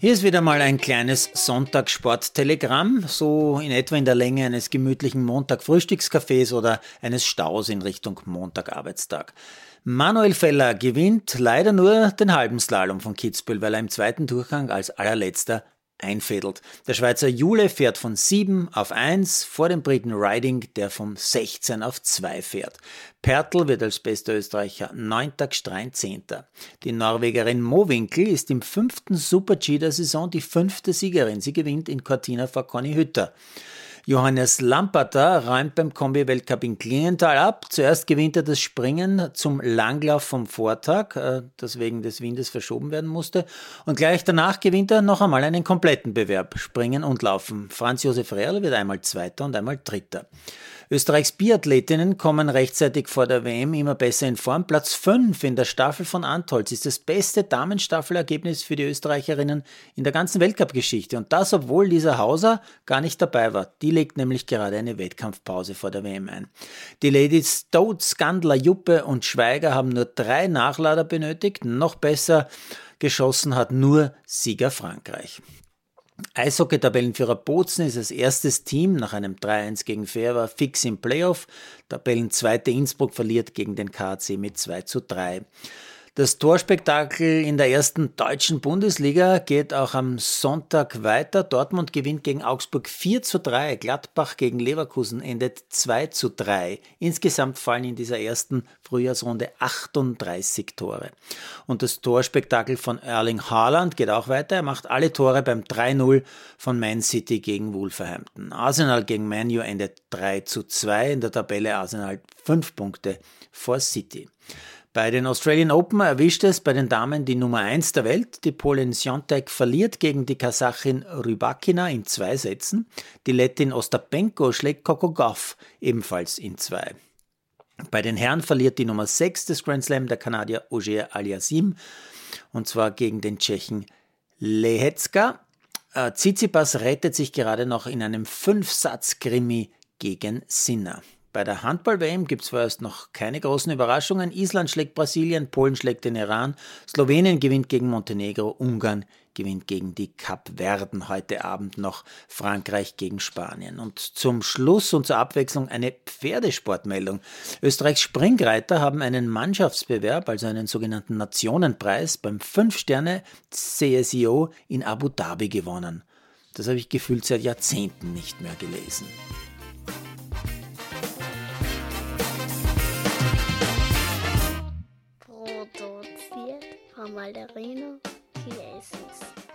Hier ist wieder mal ein kleines Sonntagssporttelegramm, so in etwa in der Länge eines gemütlichen Montag-Frühstückscafés oder eines Staus in Richtung Montag-Arbeitstag. Manuel Feller gewinnt leider nur den halben Slalom von Kitzbühel, weil er im zweiten Durchgang als allerletzter einfädelt. Der Schweizer Jule fährt von 7 auf 1 vor dem Briten Riding, der von 16 auf 2 fährt. Pertl wird als bester Österreicher 9. Gstrein 10. Die Norwegerin Mowinkel ist im fünften Super-G der Saison die fünfte Siegerin. Sie gewinnt in Cortina vor Conny Hütter. Johannes Lamperter räumt beim Kombi-Weltcup in Klingenthal ab. Zuerst gewinnt er das Springen zum Langlauf vom Vortag, äh, das wegen des Windes verschoben werden musste. Und gleich danach gewinnt er noch einmal einen kompletten Bewerb, Springen und Laufen. Franz Josef Rehrl wird einmal Zweiter und einmal Dritter. Österreichs Biathletinnen kommen rechtzeitig vor der WM immer besser in Form. Platz 5 in der Staffel von Antolz ist das beste Damenstaffelergebnis für die Österreicherinnen in der ganzen Weltcup-Geschichte. Und das, obwohl Lisa Hauser gar nicht dabei war. Die legt nämlich gerade eine Wettkampfpause vor der WM ein. Die Ladies Stoat, Skandler, Juppe und Schweiger haben nur drei Nachlader benötigt. Noch besser geschossen hat nur Sieger Frankreich. Eishockey-Tabellenführer Bozen ist als erstes Team nach einem 3-1 gegen Fair fix im Playoff. Tabellenzweite Innsbruck verliert gegen den KAC mit 2 zu 3. Das Torspektakel in der ersten deutschen Bundesliga geht auch am Sonntag weiter. Dortmund gewinnt gegen Augsburg 4 zu 3. Gladbach gegen Leverkusen endet 2 zu 3. Insgesamt fallen in dieser ersten Frühjahrsrunde 38 Tore. Und das Torspektakel von Erling Haaland geht auch weiter. Er macht alle Tore beim 3-0 von Man City gegen Wolverhampton. Arsenal gegen Manu endet 3 zu 2. In der Tabelle Arsenal 5 Punkte vor City. Bei den Australian Open erwischt es bei den Damen die Nummer 1 der Welt. Die Polin Siontek verliert gegen die Kasachin Rybakina in zwei Sätzen. Die Lettin Ostapenko schlägt Coco Goff ebenfalls in zwei. Bei den Herren verliert die Nummer 6 des Grand Slam der Kanadier Ogier Aliasim und zwar gegen den Tschechen Lehecka. Äh, Tsitsipas rettet sich gerade noch in einem Fünfsatz-Krimi gegen Sinner. Bei der Handball-WM gibt es vorerst noch keine großen Überraschungen. Island schlägt Brasilien, Polen schlägt den Iran, Slowenien gewinnt gegen Montenegro, Ungarn gewinnt gegen die Kapverden, heute Abend noch Frankreich gegen Spanien. Und zum Schluss und zur Abwechslung eine Pferdesportmeldung. Österreichs Springreiter haben einen Mannschaftsbewerb, also einen sogenannten Nationenpreis beim 5-Sterne-CSIO in Abu Dhabi gewonnen. Das habe ich gefühlt seit Jahrzehnten nicht mehr gelesen. Malderino Chiesis.